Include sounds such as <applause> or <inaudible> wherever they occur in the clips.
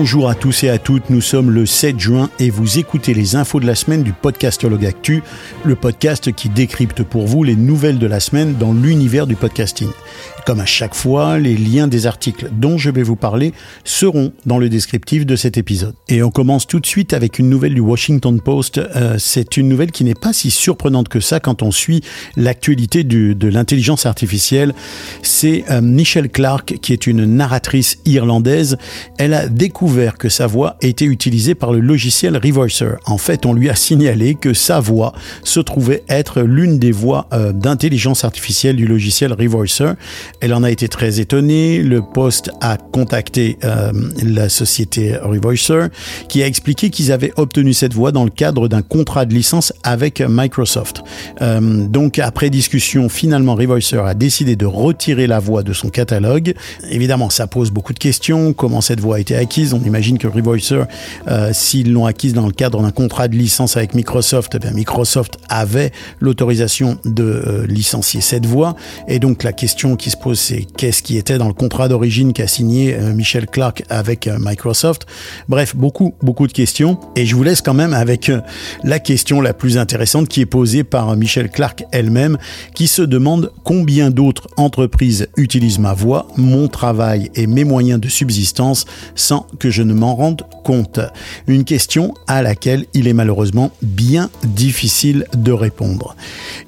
Bonjour à tous et à toutes, nous sommes le 7 juin et vous écoutez les infos de la semaine du Podcastologue Actu, le podcast qui décrypte pour vous les nouvelles de la semaine dans l'univers du podcasting. Comme à chaque fois, les liens des articles dont je vais vous parler seront dans le descriptif de cet épisode. Et on commence tout de suite avec une nouvelle du Washington Post. Euh, c'est une nouvelle qui n'est pas si surprenante que ça quand on suit l'actualité de l'intelligence artificielle. C'est euh, Michelle Clark qui est une narratrice irlandaise. Elle a découvert que sa voix était utilisée par le logiciel Reverser. En fait, on lui a signalé que sa voix se trouvait être l'une des voix euh, d'intelligence artificielle du logiciel Reverser. Elle en a été très étonnée. Le poste a contacté euh, la société Reverser qui a expliqué qu'ils avaient obtenu cette voix dans le cadre d'un contrat de licence avec Microsoft. Euh, donc, après discussion, finalement, Reverser a décidé de retirer la voix de son catalogue. Évidemment, ça pose beaucoup de questions. Comment cette voix a été acquise? On imagine que Revoicer, euh, s'ils l'ont acquise dans le cadre d'un contrat de licence avec Microsoft, eh Microsoft avait l'autorisation de euh, licencier cette voix. Et donc la question qui se pose, c'est qu'est-ce qui était dans le contrat d'origine qu'a signé euh, Michel Clark avec Microsoft? Bref, beaucoup, beaucoup de questions. Et je vous laisse quand même avec la question la plus intéressante qui est posée par Michel Clark elle-même, qui se demande combien d'autres entreprises utilisent ma voix, mon travail et mes moyens de subsistance sans que je ne m'en rende compte. Une question à laquelle il est malheureusement bien difficile de répondre.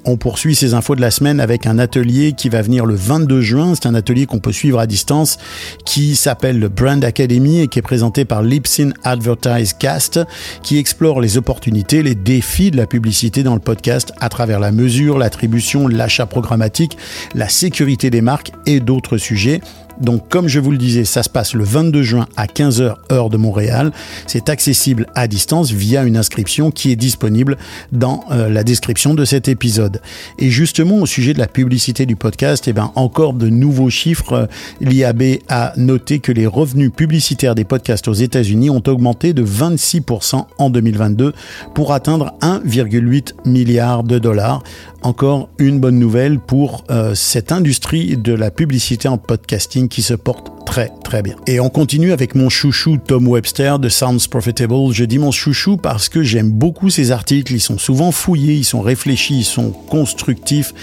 On poursuit ces infos de la semaine avec un atelier qui va venir le 22 juin. C'est un atelier qu'on peut suivre à distance qui s'appelle le Brand Academy et qui est présenté par Lipsin Advertise Cast qui explore les opportunités, les défis de la publicité dans le podcast à travers la mesure, l'attribution, l'achat programmatique, la sécurité des marques et d'autres sujets. Donc comme je vous le disais, ça se passe le 22 juin à 15h heure de Montréal. C'est accessible à distance via une inscription qui est disponible dans euh, la description de cet épisode. Et justement au sujet de la publicité du podcast, eh ben encore de nouveaux chiffres. L'IAB a noté que les revenus publicitaires des podcasts aux États-Unis ont augmenté de 26% en 2022 pour atteindre 1,8 milliard de dollars encore une bonne nouvelle pour euh, cette industrie de la publicité en podcasting qui se porte très très bien. Et on continue avec mon chouchou Tom Webster de Sounds Profitable. Je dis mon chouchou parce que j'aime beaucoup ses articles. Ils sont souvent fouillés, ils sont réfléchis, ils sont constructifs.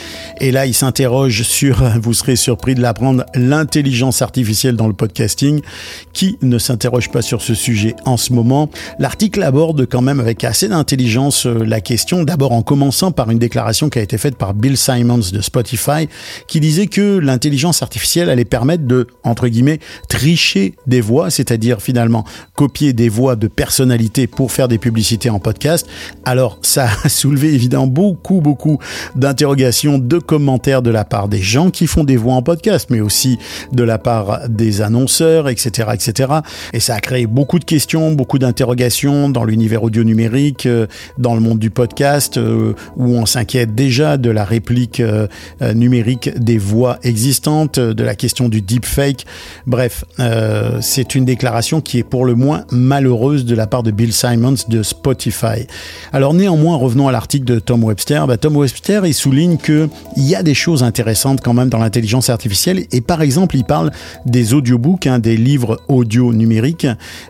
Et là, il s'interroge sur, <laughs> vous serez surpris de l'apprendre, l'intelligence artificielle dans le podcasting. Qui ne s'interroge pas sur ce sujet en ce moment? L'article aborde quand même avec assez d'intelligence euh, la question, d'abord en commençant par une déclaration qui a été faite par Bill Simons de Spotify, qui disait que l'intelligence artificielle allait permettre de, entre guillemets, tricher des voix, c'est-à-dire finalement copier des voix de personnalités pour faire des publicités en podcast. Alors ça a <laughs> soulevé évidemment beaucoup, beaucoup d'interrogations, de commentaires de la part des gens qui font des voix en podcast, mais aussi de la part des annonceurs, etc., etc. Et ça a créé beaucoup de questions, beaucoup d'interrogations dans l'univers audio numérique, euh, dans le monde du podcast, euh, où on s'inquiète déjà de la réplique euh, numérique des voix existantes, de la question du deepfake. Bref, euh, c'est une déclaration qui est pour le moins malheureuse de la part de Bill Simons de Spotify. Alors néanmoins, revenons à l'article de Tom Webster. Bah, Tom Webster, il souligne qu'il y a des choses intéressantes quand même dans l'intelligence artificielle. Et par exemple, il parle des audiobooks, hein, des livres audio numériques,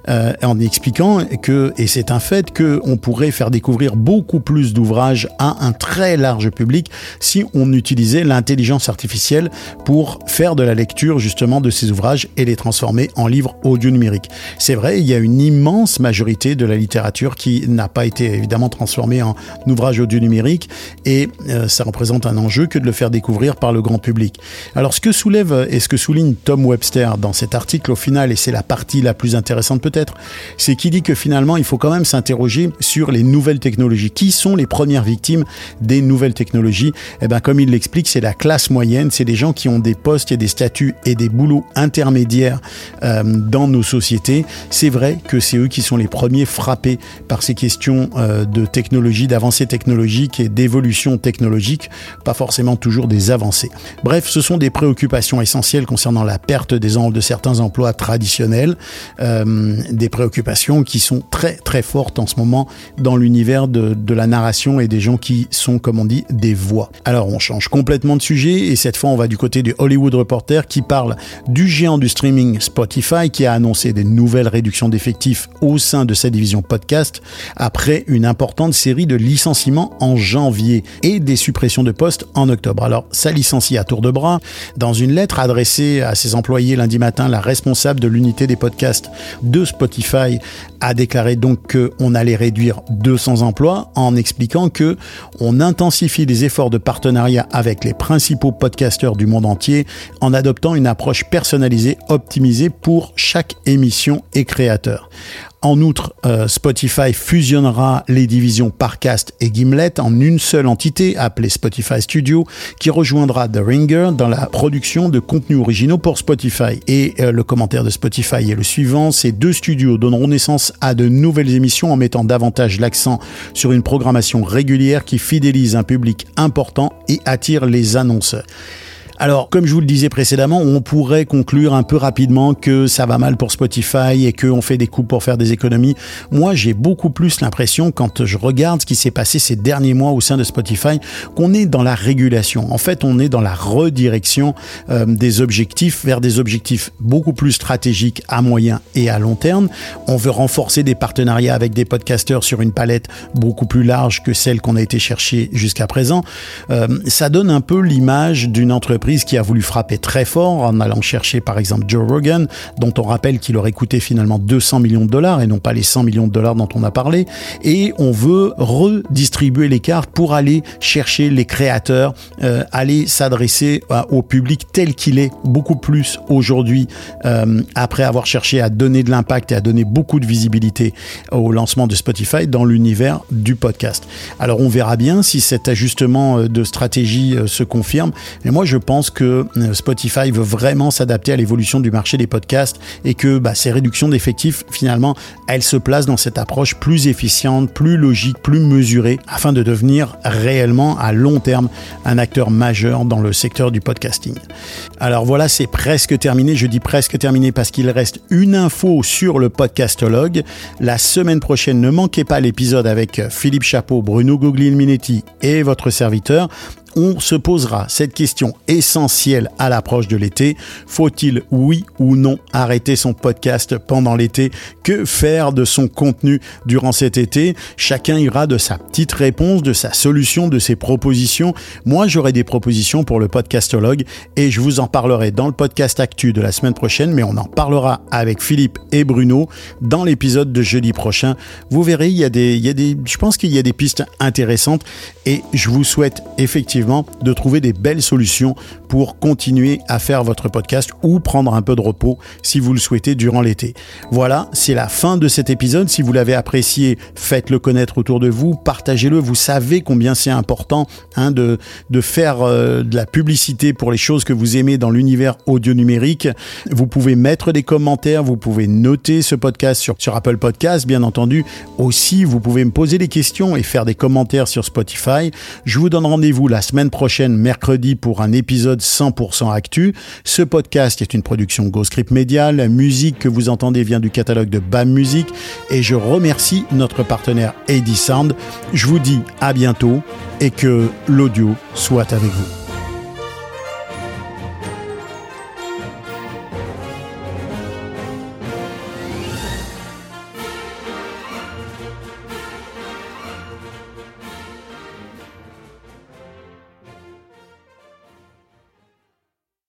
euh, en expliquant que, et c'est un fait, qu'on pourrait faire découvrir beaucoup plus d'ouvrages à un très large public si on utilisait l'intelligence artificielle pour faire de la lecture justement de ces ouvrages et les transformer en livres audio numériques. C'est vrai, il y a une immense majorité de la littérature qui n'a pas été évidemment transformée en ouvrage audio numérique et euh, ça représente un enjeu que de le faire découvrir par le grand public. Alors ce que soulève et ce que souligne Tom Webster dans cet article au final, et c'est la partie la plus intéressante peut-être, c'est qu'il dit que finalement il faut quand même s'interroger sur les nouvelles technologies. Qui sont les premières victimes des nouvelles technologies? Eh bien comme il l'explique, c'est la classe moyenne, c'est des gens qui ont des postes et des statuts et des boulots intermédiaires médiaires euh, dans nos sociétés, c'est vrai que c'est eux qui sont les premiers frappés par ces questions euh, de technologie, d'avancées technologiques et d'évolution technologique, pas forcément toujours des avancées. Bref, ce sont des préoccupations essentielles concernant la perte des de certains emplois traditionnels, euh, des préoccupations qui sont très très fortes en ce moment dans l'univers de, de la narration et des gens qui sont, comme on dit, des voix. Alors on change complètement de sujet et cette fois on va du côté du Hollywood Reporter qui parle du géant du streaming Spotify qui a annoncé des nouvelles réductions d'effectifs au sein de sa division podcast après une importante série de licenciements en janvier et des suppressions de postes en octobre. Alors, ça licencie à tour de bras. Dans une lettre adressée à ses employés lundi matin, la responsable de l'unité des podcasts de Spotify a déclaré donc qu'on allait réduire 200 emplois en expliquant que on intensifie les efforts de partenariat avec les principaux podcasteurs du monde entier en adoptant une approche personnalisée, optimisée pour chaque émission et créateur. En outre, euh, Spotify fusionnera les divisions Parcast et Gimlet en une seule entité appelée Spotify Studio qui rejoindra The Ringer dans la production de contenus originaux pour Spotify. Et euh, le commentaire de Spotify est le suivant, ces deux studios donneront naissance à de nouvelles émissions en mettant davantage l'accent sur une programmation régulière qui fidélise un public important et attire les annonceurs. Alors, comme je vous le disais précédemment, on pourrait conclure un peu rapidement que ça va mal pour Spotify et qu'on fait des coups pour faire des économies. Moi, j'ai beaucoup plus l'impression, quand je regarde ce qui s'est passé ces derniers mois au sein de Spotify, qu'on est dans la régulation. En fait, on est dans la redirection euh, des objectifs vers des objectifs beaucoup plus stratégiques à moyen et à long terme. On veut renforcer des partenariats avec des podcasteurs sur une palette beaucoup plus large que celle qu'on a été chercher jusqu'à présent. Euh, ça donne un peu l'image d'une entreprise qui a voulu frapper très fort en allant chercher par exemple Joe Rogan, dont on rappelle qu'il aurait coûté finalement 200 millions de dollars et non pas les 100 millions de dollars dont on a parlé. Et on veut redistribuer les cartes pour aller chercher les créateurs, euh, aller s'adresser euh, au public tel qu'il est beaucoup plus aujourd'hui euh, après avoir cherché à donner de l'impact et à donner beaucoup de visibilité au lancement de Spotify dans l'univers du podcast. Alors on verra bien si cet ajustement de stratégie se confirme. Mais moi je pense que euh, Spotify veut vraiment s'adapter à l'évolution du marché des podcasts et que bah, ces réductions d'effectifs, finalement, elles se placent dans cette approche plus efficiente, plus logique, plus mesurée, afin de devenir réellement à long terme un acteur majeur dans le secteur du podcasting. Alors voilà, c'est presque terminé. Je dis presque terminé parce qu'il reste une info sur le podcastologue. La semaine prochaine, ne manquez pas l'épisode avec Philippe Chapeau, Bruno Guglielminetti et votre serviteur on se posera cette question essentielle à l'approche de l'été. Faut-il, oui ou non, arrêter son podcast pendant l'été? Que faire de son contenu durant cet été? Chacun ira de sa petite réponse, de sa solution, de ses propositions. Moi, j'aurai des propositions pour le podcastologue et je vous en parlerai dans le podcast actu de la semaine prochaine, mais on en parlera avec Philippe et Bruno dans l'épisode de jeudi prochain. Vous verrez, il je pense qu'il y a des pistes intéressantes et je vous souhaite de trouver des belles solutions pour continuer à faire votre podcast ou prendre un peu de repos si vous le souhaitez durant l'été. Voilà, c'est la fin de cet épisode. Si vous l'avez apprécié, faites-le connaître autour de vous, partagez-le. Vous savez combien c'est important hein, de, de faire euh, de la publicité pour les choses que vous aimez dans l'univers audio numérique. Vous pouvez mettre des commentaires, vous pouvez noter ce podcast sur, sur Apple Podcast, bien entendu. Aussi, vous pouvez me poser des questions et faire des commentaires sur Spotify. Je vous donne rendez-vous la semaine prochaine, mercredi, pour un épisode 100% actu. Ce podcast est une production GoScript Media. La musique que vous entendez vient du catalogue de BAM Music et je remercie notre partenaire Eddie Sound. Je vous dis à bientôt et que l'audio soit avec vous.